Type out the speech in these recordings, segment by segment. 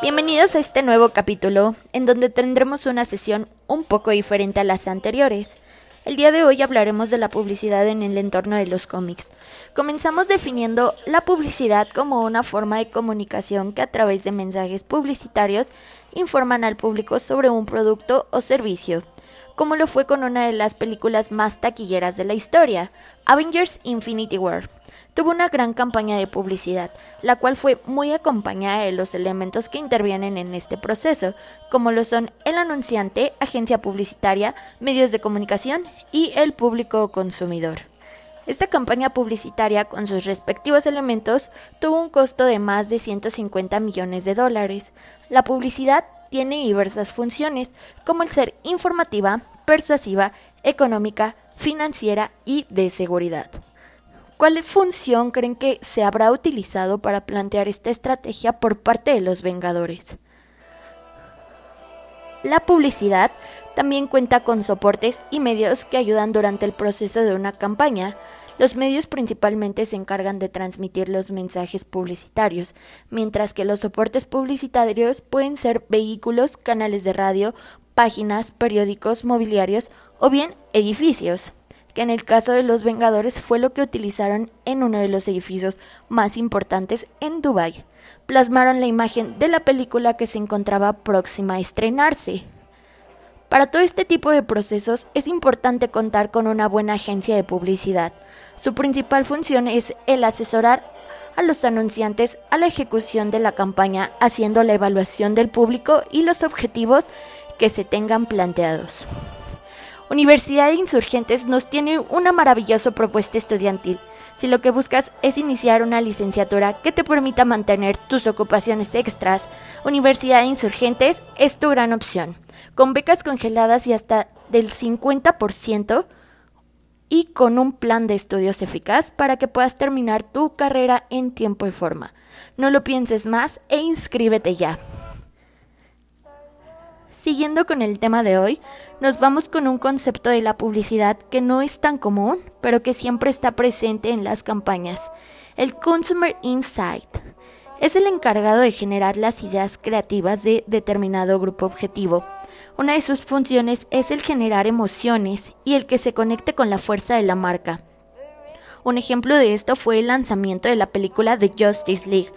Bienvenidos a este nuevo capítulo, en donde tendremos una sesión un poco diferente a las anteriores. El día de hoy hablaremos de la publicidad en el entorno de los cómics. Comenzamos definiendo la publicidad como una forma de comunicación que a través de mensajes publicitarios informan al público sobre un producto o servicio, como lo fue con una de las películas más taquilleras de la historia, Avengers Infinity War tuvo una gran campaña de publicidad, la cual fue muy acompañada de los elementos que intervienen en este proceso, como lo son el anunciante, agencia publicitaria, medios de comunicación y el público consumidor. Esta campaña publicitaria, con sus respectivos elementos, tuvo un costo de más de 150 millones de dólares. La publicidad tiene diversas funciones, como el ser informativa, persuasiva, económica, financiera y de seguridad. ¿Cuál función creen que se habrá utilizado para plantear esta estrategia por parte de los Vengadores? La publicidad también cuenta con soportes y medios que ayudan durante el proceso de una campaña. Los medios principalmente se encargan de transmitir los mensajes publicitarios, mientras que los soportes publicitarios pueden ser vehículos, canales de radio, páginas, periódicos, mobiliarios o bien edificios que en el caso de los Vengadores fue lo que utilizaron en uno de los edificios más importantes en Dubái. Plasmaron la imagen de la película que se encontraba próxima a estrenarse. Para todo este tipo de procesos es importante contar con una buena agencia de publicidad. Su principal función es el asesorar a los anunciantes a la ejecución de la campaña, haciendo la evaluación del público y los objetivos que se tengan planteados. Universidad de Insurgentes nos tiene una maravillosa propuesta estudiantil. Si lo que buscas es iniciar una licenciatura que te permita mantener tus ocupaciones extras, Universidad de Insurgentes es tu gran opción, con becas congeladas y hasta del 50% y con un plan de estudios eficaz para que puedas terminar tu carrera en tiempo y forma. No lo pienses más e inscríbete ya. Siguiendo con el tema de hoy, nos vamos con un concepto de la publicidad que no es tan común, pero que siempre está presente en las campañas, el Consumer Insight. Es el encargado de generar las ideas creativas de determinado grupo objetivo. Una de sus funciones es el generar emociones y el que se conecte con la fuerza de la marca. Un ejemplo de esto fue el lanzamiento de la película The Justice League,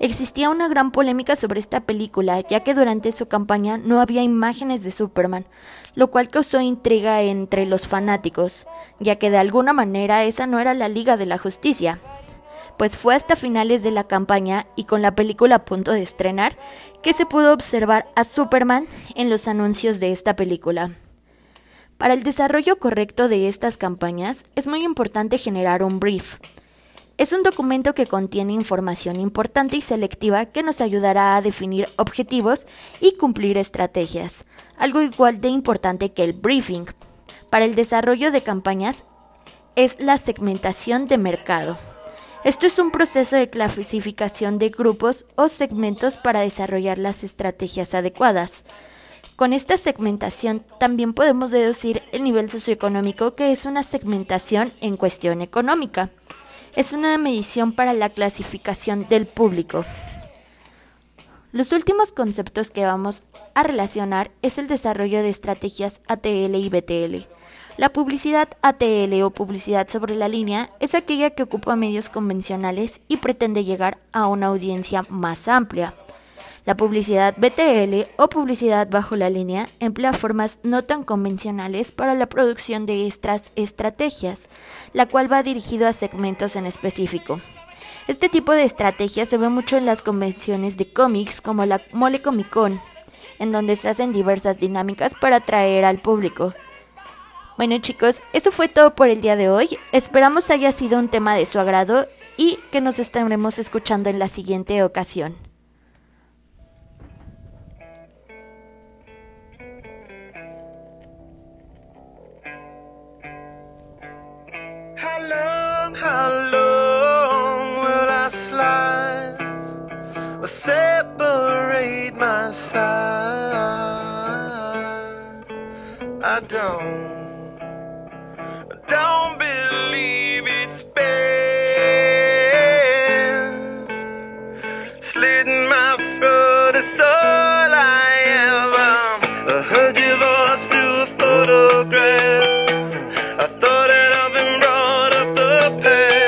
Existía una gran polémica sobre esta película, ya que durante su campaña no había imágenes de Superman, lo cual causó intriga entre los fanáticos, ya que de alguna manera esa no era la Liga de la Justicia. Pues fue hasta finales de la campaña y con la película a punto de estrenar que se pudo observar a Superman en los anuncios de esta película. Para el desarrollo correcto de estas campañas es muy importante generar un brief, es un documento que contiene información importante y selectiva que nos ayudará a definir objetivos y cumplir estrategias, algo igual de importante que el briefing. Para el desarrollo de campañas es la segmentación de mercado. Esto es un proceso de clasificación de grupos o segmentos para desarrollar las estrategias adecuadas. Con esta segmentación también podemos deducir el nivel socioeconómico que es una segmentación en cuestión económica es una medición para la clasificación del público. Los últimos conceptos que vamos a relacionar es el desarrollo de estrategias ATL y BTL. La publicidad ATL o publicidad sobre la línea es aquella que ocupa medios convencionales y pretende llegar a una audiencia más amplia. La publicidad BTL o publicidad bajo la línea emplea formas no tan convencionales para la producción de estas estrategias, la cual va dirigido a segmentos en específico. Este tipo de estrategia se ve mucho en las convenciones de cómics como la Mole Comic Con, en donde se hacen diversas dinámicas para atraer al público. Bueno chicos, eso fue todo por el día de hoy. Esperamos haya sido un tema de su agrado y que nos estaremos escuchando en la siguiente ocasión. How long will I slide separate my side? I don't, don't believe it's been slitting my throat sola